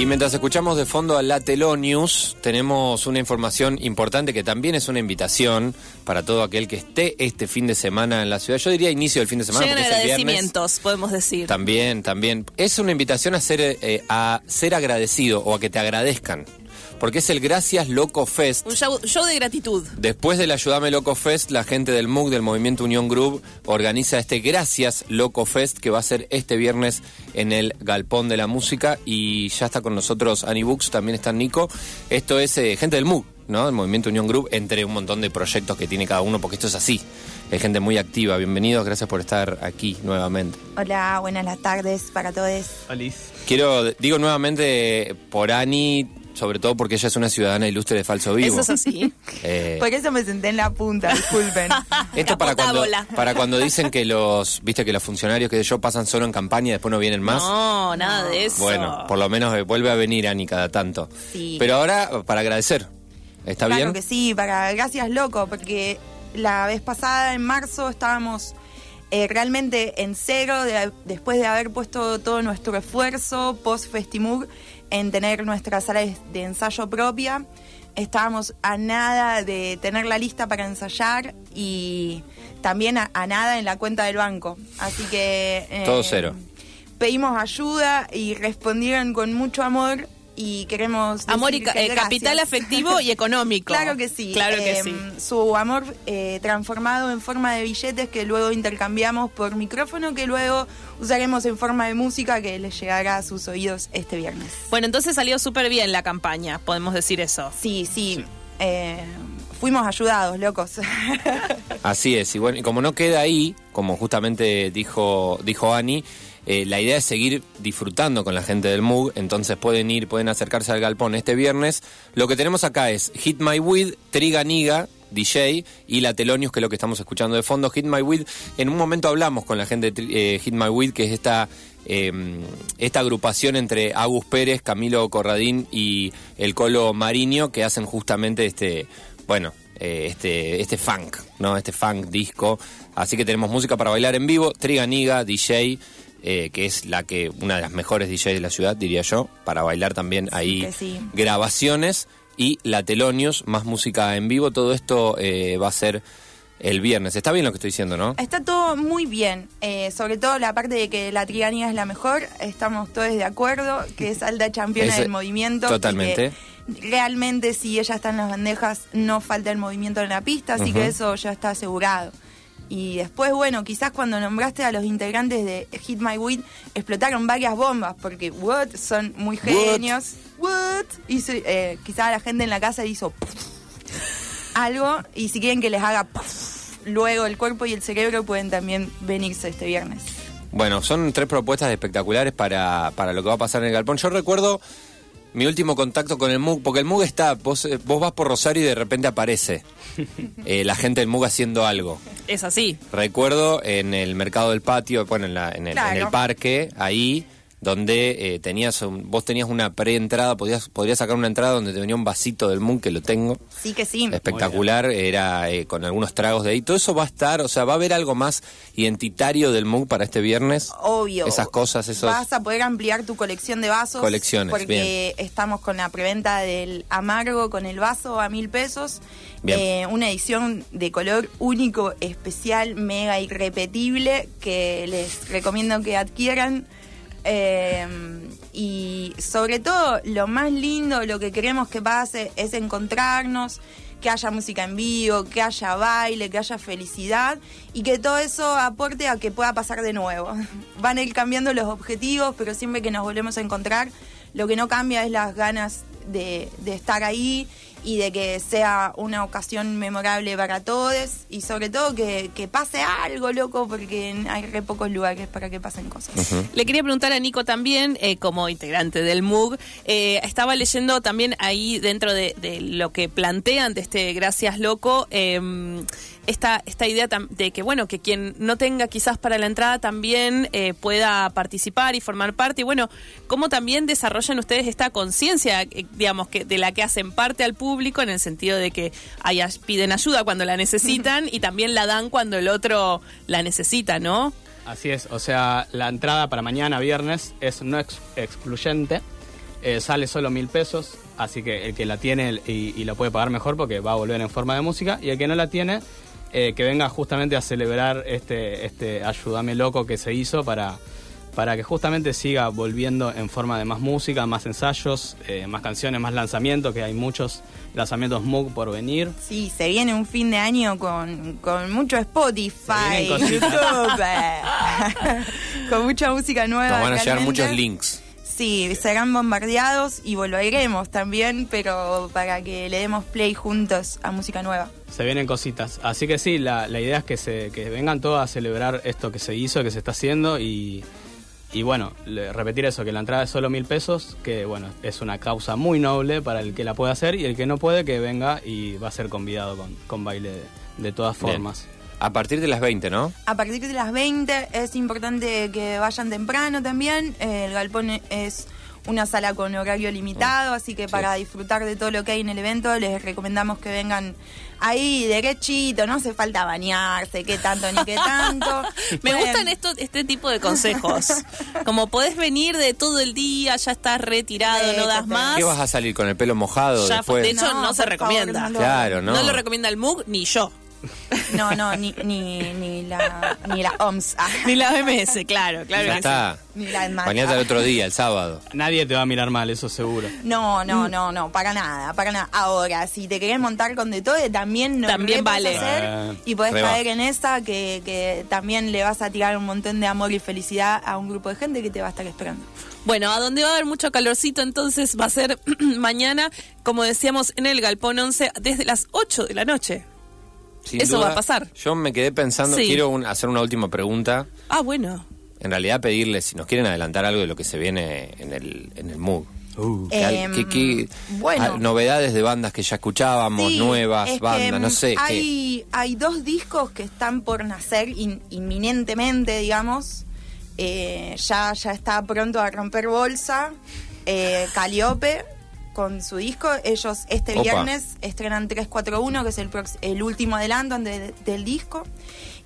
Y mientras escuchamos de fondo a la Telonius, tenemos una información importante que también es una invitación para todo aquel que esté este fin de semana en la ciudad. Yo diría inicio del fin de semana. Llegan porque es el viernes. agradecimientos, podemos decir. También, también. Es una invitación a ser, eh, a ser agradecido o a que te agradezcan. Porque es el Gracias Loco Fest. Un show, show de gratitud. Después del Ayudame Loco Fest, la gente del MUG, del Movimiento Unión Group, organiza este Gracias Loco Fest que va a ser este viernes en el Galpón de la Música. Y ya está con nosotros Annie Books, también está Nico. Esto es eh, gente del MUG, ¿no? El Movimiento Unión Group, entre un montón de proyectos que tiene cada uno, porque esto es así. Hay gente muy activa. Bienvenidos, gracias por estar aquí nuevamente. Hola, buenas las tardes para todos. Quiero, digo nuevamente por Ani, sobre todo porque ella es una ciudadana ilustre de Falso Vivo. Eso es así. Eh, Por eso me senté en la punta, disculpen. Esto para cuando, bola. para cuando dicen que los, viste que los funcionarios que yo pasan solo en campaña y después no vienen más. No, nada de eso. Bueno, por lo menos eh, vuelve a venir Ani cada tanto. Sí. Pero ahora, para agradecer. ¿Está claro bien? que sí, para gracias loco, porque la vez pasada en marzo estábamos eh, realmente en cero de- después de haber puesto todo nuestro esfuerzo post Festimug en tener nuestra sala de, ensayo propia. Estábamos a nada de tener la lista para ensayar y también a, a nada en la cuenta del banco. Así que... eh, Todo cero. Pedimos ayuda y respondieron con mucho amor y queremos... Amor y decir ca- que eh, capital afectivo y económico. Claro que sí. Claro que Eh, sí. Su amor eh, transformado en forma de billetes que luego intercambiamos por micrófono que luego usaremos en forma de música que les llegará a sus oídos este viernes. Bueno, entonces salió súper bien la campaña, podemos decir eso. Sí, sí. eh, fuimos ayudados, locos. Así es, y bueno, y como no queda ahí, como justamente dijo, dijo Ani, eh, la idea es seguir disfrutando con la gente del MUG, entonces pueden ir, pueden acercarse al galpón este viernes. Lo que tenemos acá es Hit My Weed, Triganiga, DJ y la Telonius, que es lo que estamos escuchando de fondo. Hit My Weed, en un momento hablamos con la gente de eh, Hit My Weed, que es esta, eh, esta agrupación entre Agus Pérez, Camilo Corradín y el Colo Mariño, que hacen justamente este, bueno, eh, este, este funk, ¿no? Este funk disco. Así que tenemos música para bailar en vivo, Triganiga, DJ, eh, que es la que, una de las mejores DJs de la ciudad, diría yo, para bailar también ahí sí. grabaciones y la Telonius, más música en vivo. Todo esto eh, va a ser el viernes. Está bien lo que estoy diciendo, ¿no? Está todo muy bien, eh, sobre todo la parte de que la triganía es la mejor, estamos todos de acuerdo, que es alta campeona del movimiento. totalmente. realmente si ella está en las bandejas no falta el movimiento en la pista, así que eso ya está asegurado. Y después, bueno, quizás cuando nombraste a los integrantes de Hit My Weed, explotaron varias bombas, porque what, son muy genios. What? Eh, quizás la gente en la casa hizo algo, y si quieren que les haga luego el cuerpo y el cerebro, pueden también venirse este viernes. Bueno, son tres propuestas espectaculares para, para lo que va a pasar en el galpón. Yo recuerdo mi último contacto con el MUG, porque el MUG está, vos, eh, vos vas por Rosario y de repente aparece eh, la gente del MUG haciendo algo. Es así. Recuerdo en el mercado del patio, bueno, en, la- en el, Claro. en el parque, ahí donde eh, tenías un- vos tenías una preentrada, podías, podrías sacar una entrada donde te venía un vasito del MUG, que lo tengo, Sí que sí. espectacular, era eh, con algunos tragos de ahí. Todo eso va a estar, o sea, va a haber algo más identitario del MUG para este viernes. Obvio. Esas cosas, esos... Vas a poder ampliar tu colección de vasos. Colecciones, Porque estamos con la preventa del amargo con el vaso a mil pesos. Bien. Eh, una edición de color único, especial, mega irrepetible que les recomiendo que adquieran. Eh, y sobre todo, lo más lindo, lo que queremos que pase es encontrarnos, que haya música en vivo, que haya baile, que haya felicidad y que todo eso aporte a que pueda pasar de nuevo. Van a ir cambiando los objetivos, pero siempre que nos volvemos a encontrar, lo que no cambia es las ganas de, de estar ahí y de que sea una ocasión memorable para todos y sobre todo que, que pase algo, loco, porque hay re pocos lugares para que pasen cosas. Le quería preguntar a Nico también, eh, como integrante del MUG, eh, estaba leyendo también ahí dentro de, de lo que plantean de este Gracias Loco, eh, esta, esta idea de que, bueno, que quien no tenga quizás para la entrada también eh, pueda participar y formar parte. Y bueno, cómo también desarrollan ustedes esta conciencia, eh, digamos, que de la que hacen parte al público, en el sentido de que hay ay- piden ayuda cuando la necesitan y también la dan cuando el otro la necesita, ¿no? Así es, o sea, la entrada para mañana viernes es no ex- excluyente. Eh, sale solo mil pesos, así que el que la tiene y, y lo puede pagar mejor porque va a volver en forma de música, y el que no la tiene, eh, que venga justamente a celebrar este, este Ayúdame Loco que se hizo para, para que justamente siga volviendo en forma de más música, más ensayos, eh, más canciones, más lanzamientos, que hay muchos lanzamientos MOOC por venir. Sí, se viene un fin de año con, con mucho Spotify. YouTube, con mucha música nueva. Nos van a llegar muchos links. Sí, serán bombardeados y volveremos también, pero para que le demos play juntos a música nueva. Se vienen cositas. Así que sí, la, la idea es que, se, que vengan todos a celebrar esto que se hizo, que se está haciendo y, y bueno, le- repetir eso, que la entrada es solo mil pesos, que bueno, es una causa muy noble para el que la pueda hacer y el que no puede que venga y va a ser convidado con, con baile de, de todas Bien. formas. A partir de las 20, ¿no? A partir de las 20 es importante que vayan temprano también. El Galpón es una sala con horario limitado, así que para disfrutar de todo lo que hay en el evento les recomendamos que vengan ahí derechito, no hace falta bañarse, qué tanto ni qué tanto. Me Pueden- gustan estos, este tipo de consejos. Como podés venir de todo el día, ya estás retirado, no das más. ¿Qué vas a salir con el pelo mojado Ya, después? de hecho, no, No, se recomienda. favor, no lo- Claro, ¿no? No lo recomienda el MUG ni yo. No, no, ni, ni, ni la, ni la OMS. Ah, Ni la OMS, claro, claro ya que está. Ni la. Bañate al otro día, el sábado. Nadie te va a mirar mal, eso seguro. No, no, no, no, para nada, para nada. Ahora, si te querés montar con de todo, también no También vale. hacer Eh, y podés caer en esa que, que también le vas a tirar un montón de amor y felicidad a un grupo de gente que te va a estar esperando. Bueno, a donde va a haber mucho calorcito, entonces va a ser mañana, como decíamos, en el Galpón 11, desde las 8 de la noche. Sin Eso duda, va a pasar. Yo me quedé pensando, Sí. quiero un- hacer una última pregunta. Ah, bueno. En realidad pedirles si nos quieren adelantar algo de lo que se viene en el, en el MOOC. ¿Qué, Em, bueno. novedades de bandas que ya escuchábamos, Sí, nuevas es que, bandas, no mm, sé. Hay, hay dos discos que están por nacer in- inminentemente, digamos. Eh, ya, ya está pronto a romper bolsa. Eh, Caliope con su disco. Ellos este Opa. viernes estrenan 341, que es el, prox- el último adelanto de- del disco.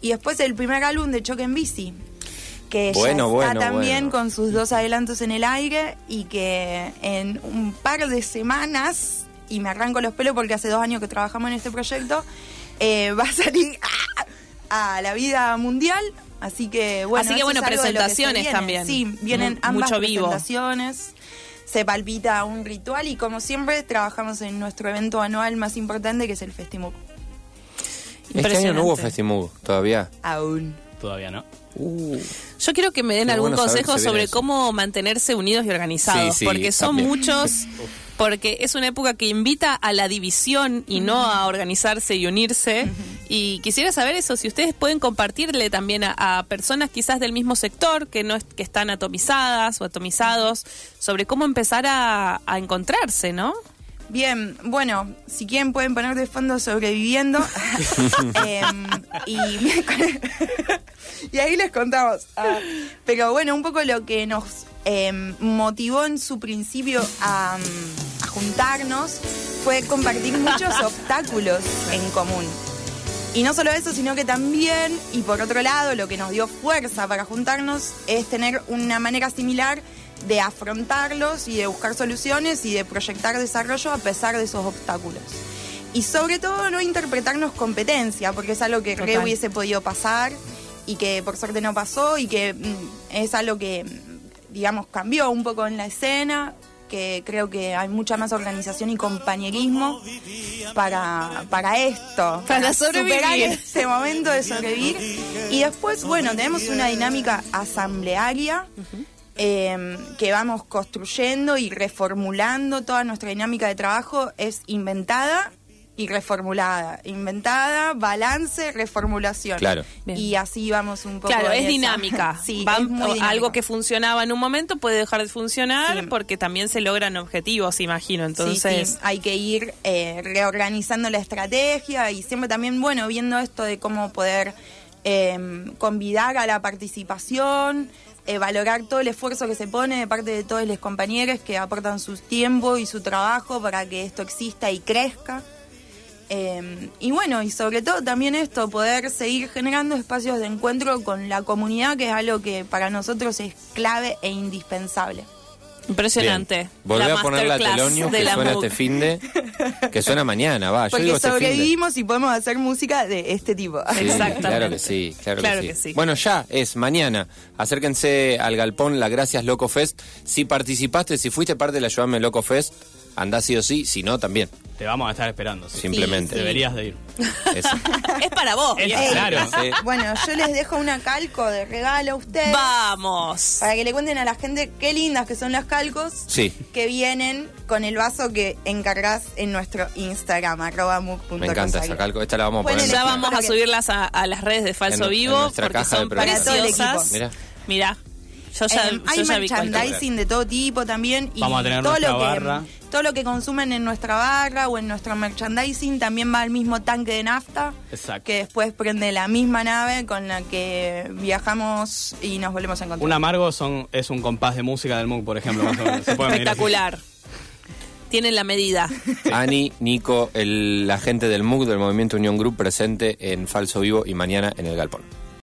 Y después el primer álbum de Choque en Bici. Que Bueno, ya bueno, está también bueno. con sus dos adelantos en el aire y que en un par de semanas, y me arranco los pelos porque hace dos años que trabajamos en este proyecto, eh, va a salir ¡ah! a la vida mundial. Así que bueno, Así que, bueno, que presentaciones también. Sí, vienen ambas mucho vivo. presentaciones. Se palpita un ritual y como siempre trabajamos en nuestro evento anual más importante que es el Festimuk. Este año no hubo. Festimug todavía. Aún. Todavía no. Yo quiero que me den algún bueno consejo sobre eso. cómo mantenerse unidos y organizados, Sí, sí, porque son también. muchos, porque es una época que invita a la división y no a organizarse y unirse. Y quisiera saber eso, si ustedes pueden compartirle también a, a personas quizás del mismo sector, que no es- que están atomizadas o atomizados, sobre cómo empezar a, a encontrarse, ¿no? Bien, bueno, si quieren pueden poner de fondo sobreviviendo. Y, y ahí les contamos. Ah, pero bueno, un poco lo que nos em, motivó en su principio a, mm, a juntarnos fue compartir muchos obstáculos en común. Y no solo eso, sino que también, y por otro lado, lo que nos dio fuerza para juntarnos es tener una manera similar de afrontarlos y de buscar soluciones y de proyectar desarrollo a pesar de esos obstáculos. Y sobre todo no interpretarnos competencia, porque es algo que re Total. hubiese podido pasar y que por suerte no pasó y que mm, es algo que, mm, digamos, cambió un poco en la escena, que creo que hay mucha más organización y compañerismo para, para esto, Para superar sobrevivir. este momento de sobrevivir. Y después, bueno, tenemos una dinámica asamblearia eh, que vamos construyendo y reformulando. Toda nuestra dinámica de trabajo es inventada y reformulada. Inventada, balance, reformulación. Claro. Bien. Y así vamos un poco. Claro, es dinámica. sí, Va- es muy o- dinámico. algo que funcionaba en un momento puede dejar de funcionar Sí. porque también se logran objetivos, imagino. Sí, Entonces, sí, hay que ir eh, reorganizando la estrategia y siempre también, bueno, viendo esto de cómo poder eh, convidar a la participación, eh, valorar todo el esfuerzo que se pone de parte de todos los compañeros que aportan su tiempo y su trabajo para que esto exista y crezca. Eh, y bueno, y sobre todo también esto, poder seguir generando espacios de encuentro con la comunidad, que es algo que para nosotros es clave e indispensable. Impresionante. Bien. Volvé La a poner la Telonius que la suena este fin de. Que suena mañana, va. Yo Porque digo este sobrevivimos y podemos hacer música de este tipo. Sí, Exactamente. Claro que sí, claro, Claro que, sí. Bueno, ya es mañana. Acérquense al galpón La Gracias Loco Fest. Si participaste, si fuiste parte de la Ayudame Loco Fest, andá sí o sí. Si no, también. Te vamos a estar esperando. sí. Simplemente. sí. Deberías de ir. Eso. Es para vos. Es- viejo. claro. Sí. Bueno, yo les dejo una calco de regalo a ustedes. Vamos. Para que le cuenten a la gente qué lindas que son las calcos. Sí. Que vienen con el vaso que encargás en nuestro Instagram, arroba. Me encanta esa calco. Esta la vamos a poner. en Ya vamos a subirlas a, a las redes de Falso En- en Vivo nuestra porque caja de son el preciosas. Mirá. Mirá. Yo ya, Eh, yo hay ya merchandising de todo tipo también y Vamos a tener todo lo que barra. todo lo que consumen en nuestra barra o en nuestro merchandising también va al mismo tanque de nafta Exacto. que después prende la misma nave con la que viajamos y nos volvemos a encontrar. Un amargo son, es un compás de música del MOOC, por ejemplo. Más o menos. Se. Espectacular. Tienen la medida. Ani, Nico, el agente del MUC del Movimiento Unión Group presente en Falso Vivo y mañana en el Galpón.